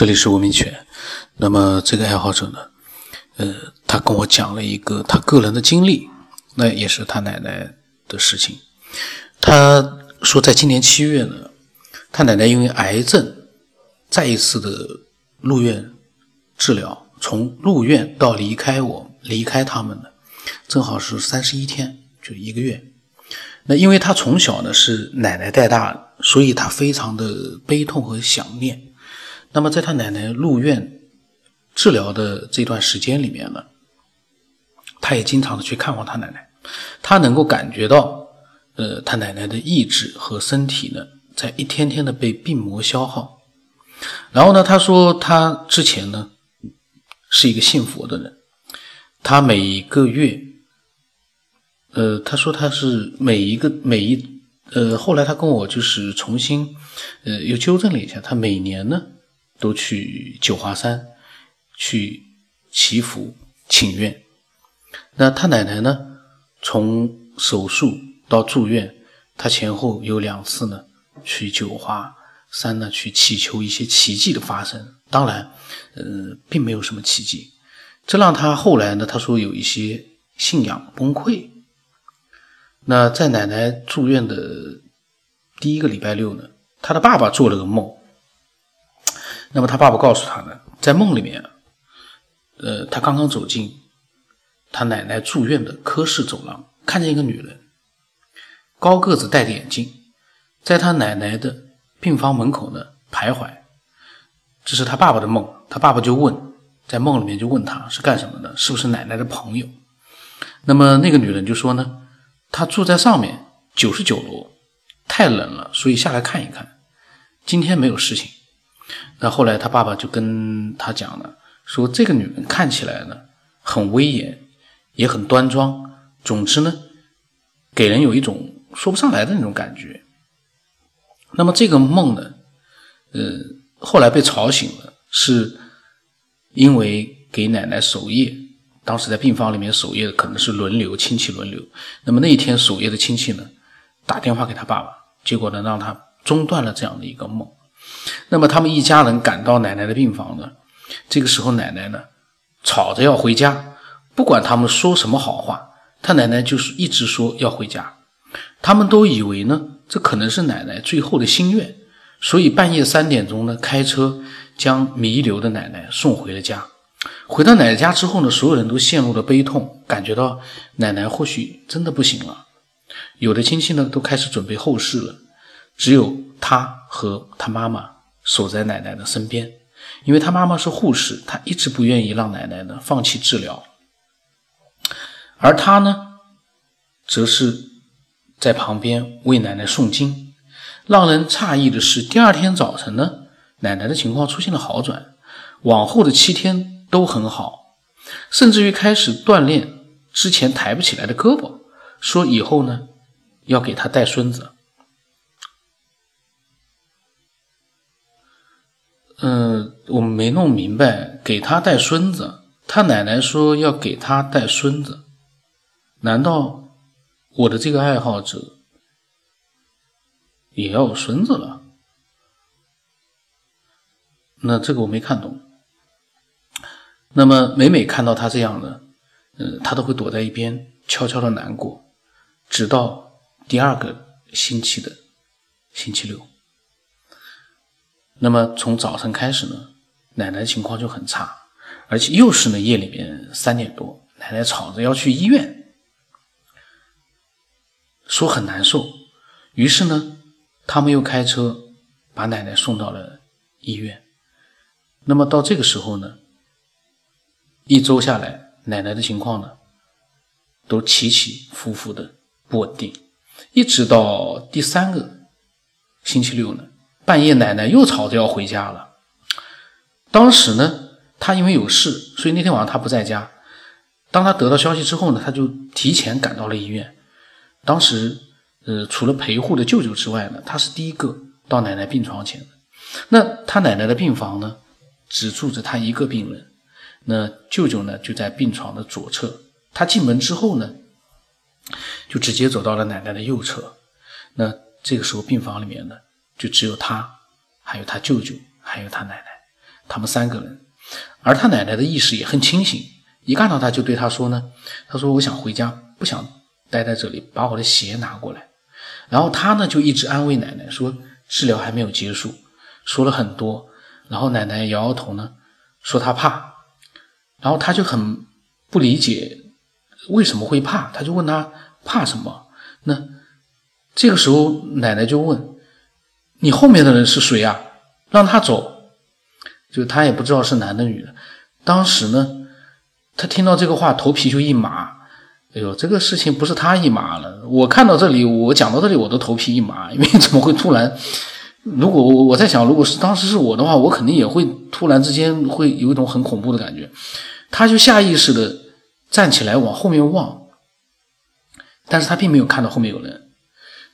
这里是吴明犬。那么这个爱好者呢，呃，他跟我讲了一个他个人的经历，那也是他奶奶的事情。他说，在今年七月呢，他奶奶因为癌症再一次的入院治疗，从入院到离开我，离开他们呢，正好是三十一天，就一个月。那因为他从小呢是奶奶带大，所以他非常的悲痛和想念。那么，在他奶奶入院治疗的这段时间里面呢，他也经常的去看望他奶奶，他能够感觉到，呃，他奶奶的意志和身体呢，在一天天的被病魔消耗。然后呢，他说他之前呢是一个信佛的人，他每一个月，呃，他说他是每一个每一，呃，后来他跟我就是重新，呃，又纠正了一下，他每年呢。都去九华山去祈福请愿。那他奶奶呢？从手术到住院，他前后有两次呢，去九华山呢去祈求一些奇迹的发生。当然，呃，并没有什么奇迹。这让他后来呢，他说有一些信仰崩溃。那在奶奶住院的第一个礼拜六呢，他的爸爸做了个梦。那么他爸爸告诉他呢，在梦里面，呃，他刚刚走进他奶奶住院的科室走廊，看见一个女人，高个子，戴着眼镜，在他奶奶的病房门口呢徘徊。这是他爸爸的梦，他爸爸就问，在梦里面就问他是干什么的，是不是奶奶的朋友？那么那个女人就说呢，她住在上面九十九楼，太冷了，所以下来看一看，今天没有事情。那后来他爸爸就跟他讲了，说这个女人看起来呢很威严，也很端庄，总之呢，给人有一种说不上来的那种感觉。那么这个梦呢，呃，后来被吵醒了，是因为给奶奶守夜，当时在病房里面守夜的可能是轮流亲戚轮流。那么那一天守夜的亲戚呢，打电话给他爸爸，结果呢让他中断了这样的一个梦。那么他们一家人赶到奶奶的病房呢，这个时候奶奶呢吵着要回家，不管他们说什么好话，他奶奶就是一直说要回家。他们都以为呢这可能是奶奶最后的心愿，所以半夜三点钟呢开车将弥留的奶奶送回了家。回到奶奶家之后呢，所有人都陷入了悲痛，感觉到奶奶或许真的不行了。有的亲戚呢都开始准备后事了，只有他和他妈妈。守在奶奶的身边，因为他妈妈是护士，他一直不愿意让奶奶呢放弃治疗。而他呢，则是在旁边为奶奶诵经。让人诧异的是，第二天早晨呢，奶奶的情况出现了好转，往后的七天都很好，甚至于开始锻炼之前抬不起来的胳膊，说以后呢要给他带孙子。嗯，我没弄明白，给他带孙子，他奶奶说要给他带孙子，难道我的这个爱好者也要有孙子了？那这个我没看懂。那么每每看到他这样的，嗯，他都会躲在一边悄悄的难过，直到第二个星期的星期六。那么从早晨开始呢，奶奶情况就很差，而且又是呢夜里面三点多，奶奶吵着要去医院，说很难受。于是呢，他们又开车把奶奶送到了医院。那么到这个时候呢，一周下来，奶奶的情况呢都起起伏伏的不稳定，一直到第三个星期六呢。半夜，奶奶又吵着要回家了。当时呢，他因为有事，所以那天晚上他不在家。当他得到消息之后呢，他就提前赶到了医院。当时，呃，除了陪护的舅舅之外呢，他是第一个到奶奶病床前的。那他奶奶的病房呢，只住着他一个病人。那舅舅呢，就在病床的左侧。他进门之后呢，就直接走到了奶奶的右侧。那这个时候，病房里面呢。就只有他，还有他舅舅，还有他奶奶。他们三个人，而他奶奶的意识也很清醒，一看到他就对他说呢：“他说我想回家，不想待在这里，把我的鞋拿过来。”然后他呢就一直安慰奶奶说：“治疗还没有结束。”说了很多，然后奶奶摇摇头呢，说她怕，然后他就很不理解为什么会怕，他就问他怕什么？那这个时候奶奶就问：“你后面的人是谁啊？让他走。”就他也不知道是男的女的。当时呢，他听到这个话，头皮就一麻。哎呦，这个事情不是他一麻了，我看到这里，我讲到这里，我都头皮一麻，因为怎么会突然？如果我我在想，如果是当时是我的话，我肯定也会突然之间会有一种很恐怖的感觉。他就下意识的站起来往后面望，但是他并没有看到后面有人。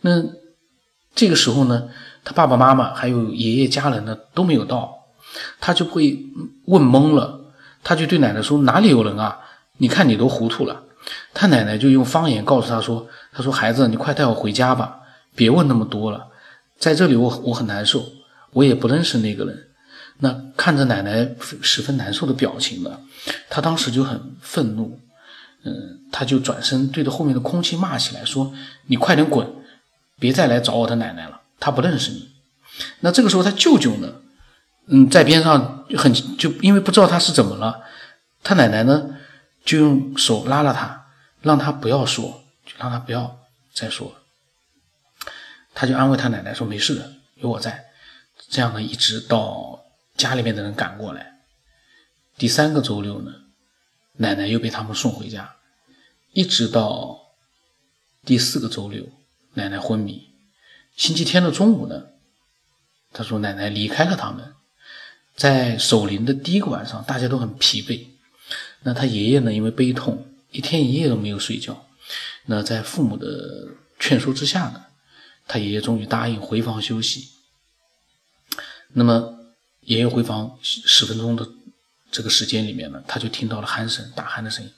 那这个时候呢，他爸爸妈妈还有爷爷家人呢都没有到，他就会问懵了。他就对奶奶说：“哪里有人啊？你看你都糊涂了。”他奶奶就用方言告诉他说：“他说孩子，你快带我回家吧，别问那么多了。”在这里，我我很难受，我也不认识那个人。那看着奶奶十分难受的表情呢，他当时就很愤怒，嗯，他就转身对着后面的空气骂起来，说：“你快点滚，别再来找我的奶奶了，他不认识你。”那这个时候，他舅舅呢，嗯，在边上很就因为不知道他是怎么了，他奶奶呢就用手拉了他，让他不要说，就让他不要再说。他就安慰他奶奶说：“没事的，有我在。”这样呢，一直到家里面的人赶过来。第三个周六呢，奶奶又被他们送回家，一直到第四个周六，奶奶昏迷。星期天的中午呢，他说奶奶离开了他们。在守灵的第一个晚上，大家都很疲惫。那他爷爷呢，因为悲痛，一天一夜都没有睡觉。那在父母的劝说之下呢。他爷爷终于答应回房休息。那么，爷爷回房十分钟的这个时间里面呢，他就听到了鼾声，打鼾的声音。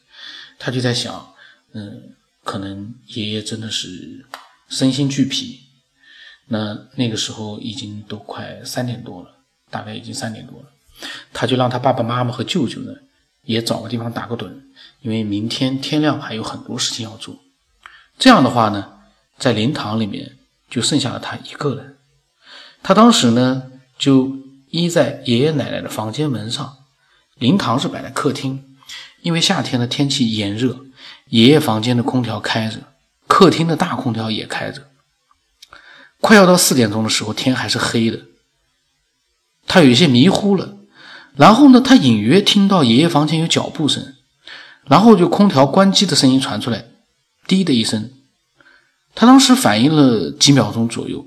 他就在想，嗯，可能爷爷真的是身心俱疲。那那个时候已经都快三点多了，大概已经三点多了。他就让他爸爸妈妈和舅舅呢，也找个地方打个盹，因为明天天亮还有很多事情要做。这样的话呢，在灵堂里面。就剩下了他一个人，他当时呢就依在爷爷奶奶的房间门上，灵堂是摆在客厅，因为夏天的天气炎热，爷爷房间的空调开着，客厅的大空调也开着。快要到四点钟的时候，天还是黑的，他有一些迷糊了，然后呢，他隐约听到爷爷房间有脚步声，然后就空调关机的声音传出来，滴的一声。他当时反应了几秒钟左右，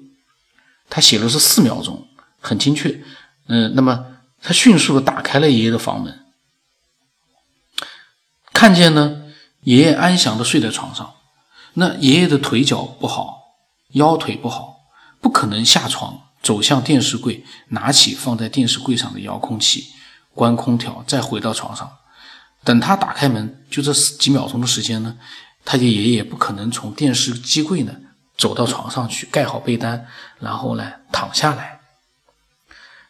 他写的是四秒钟，很精确。嗯，那么他迅速的打开了爷爷的房门，看见呢，爷爷安详的睡在床上。那爷爷的腿脚不好，腰腿不好，不可能下床走向电视柜，拿起放在电视柜上的遥控器，关空调，再回到床上。等他打开门，就这几秒钟的时间呢。他的爷爷不可能从电视机柜呢走到床上去盖好被单，然后呢躺下来。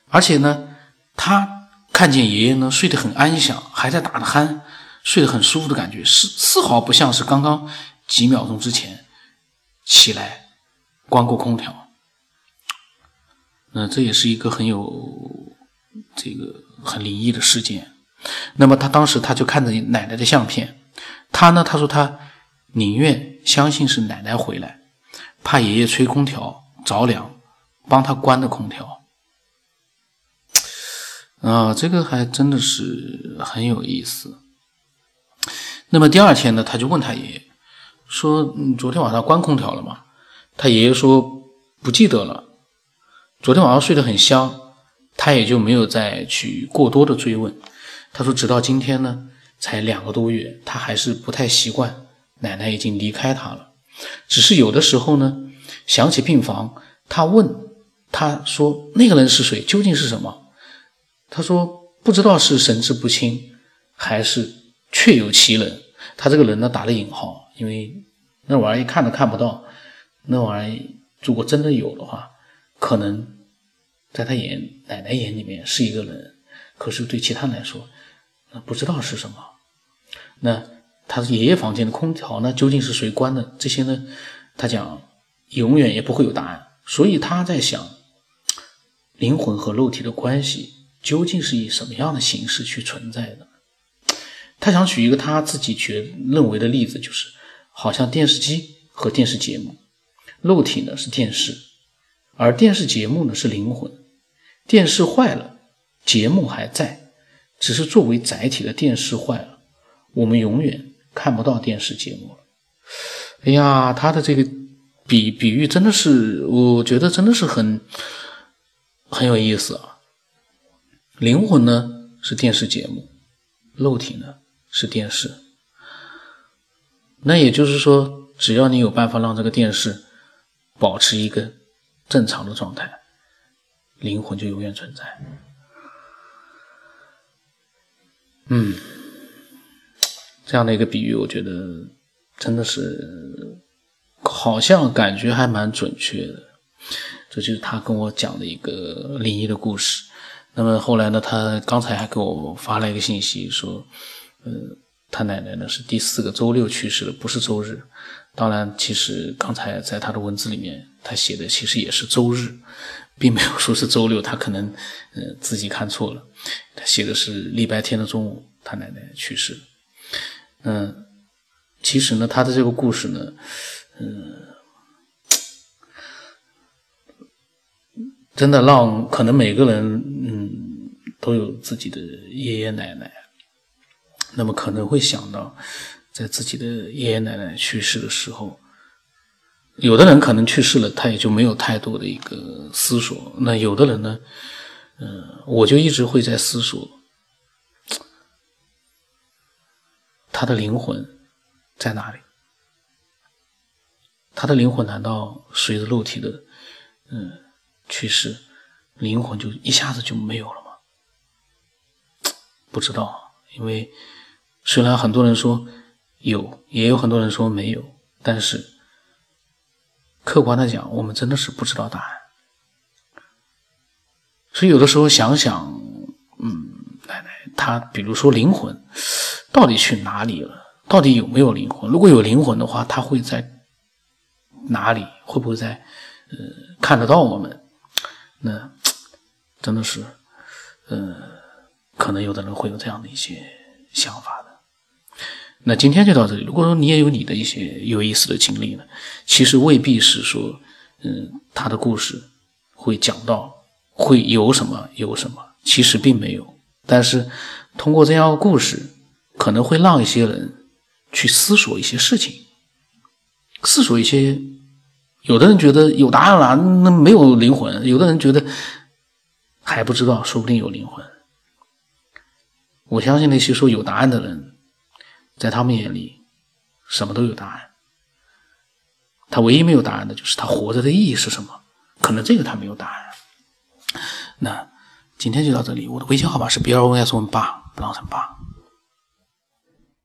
而且呢，他看见爷爷呢睡得很安详，还在打着鼾，睡得很舒服的感觉，丝丝毫不像是刚刚几秒钟之前起来关过空调。那这也是一个很有这个很灵异的事件。那么他当时他就看着奶奶的相片，他呢他说他。宁愿相信是奶奶回来，怕爷爷吹空调着凉，帮他关的空调。啊，这个还真的是很有意思。那么第二天呢，他就问他爷爷说：“昨天晚上关空调了吗？”他爷爷说：“不记得了。”昨天晚上睡得很香，他也就没有再去过多的追问。他说：“直到今天呢，才两个多月，他还是不太习惯。”奶奶已经离开他了，只是有的时候呢，想起病房，他问，他说那个人是谁？究竟是什么？他说不知道是神志不清，还是确有其人。他这个人呢，打了引号，因为那玩意儿看都看不到，那玩意儿如果真的有的话，可能在他眼奶奶眼里面是一个人，可是对其他人来说，那不知道是什么。那他爷爷房间的空调呢，究竟是谁关的？这些呢，他讲永远也不会有答案。所以他在想，灵魂和肉体的关系究竟是以什么样的形式去存在的？他想举一个他自己觉认为的例子，就是好像电视机和电视节目，肉体呢是电视，而电视节目呢是灵魂。电视坏了，节目还在，只是作为载体的电视坏了，我们永远看不到电视节目了。哎呀，他的这个比比喻真的是，我觉得真的是很很有意思啊。灵魂呢是电视节目，肉体呢？是电视，那也就是说，只要你有办法让这个电视保持一个正常的状态，灵魂就永远存在。嗯，这样的一个比喻，我觉得真的是好像感觉还蛮准确的。这就是他跟我讲的一个灵异的故事。那么后来呢，他刚才还给我发了一个信息说。呃，他奶奶呢是第四个周六去世的，不是周日。当然，其实刚才在他的文字里面，他写的其实也是周日，并没有说是周六。他可能呃自己看错了，他写的是礼拜天的中午，他奶奶去世。嗯，其实呢，他的这个故事呢，嗯，真的让可能每个人嗯都有自己的爷爷奶奶。那么可能会想到，在自己的爷爷奶奶去世的时候，有的人可能去世了，他也就没有太多的一个思索。那有的人呢，嗯，我就一直会在思索，他的灵魂在哪里？他的灵魂难道随着肉体的嗯去世，灵魂就一下子就没有了吗？不知道，因为。虽然很多人说有，也有很多人说没有，但是客观的讲，我们真的是不知道答案。所以有的时候想想，嗯，奶奶她，比如说灵魂到底去哪里了？到底有没有灵魂？如果有灵魂的话，他会在哪里？会不会在呃看得到我们？那真的是，呃，可能有的人会有这样的一些想法。那今天就到这里。如果说你也有你的一些有意思的经历呢，其实未必是说，嗯，他的故事会讲到会有什么有什么，其实并没有。但是通过这样的故事，可能会让一些人去思索一些事情，思索一些。有的人觉得有答案了，那没有灵魂；有的人觉得还不知道，说不定有灵魂。我相信那些说有答案的人。在他们眼里，什么都有答案。他唯一没有答案的就是他活着的意义是什么？可能这个他没有答案。那今天就到这里。我的微信号码是 B 二 O S 八，不让成八。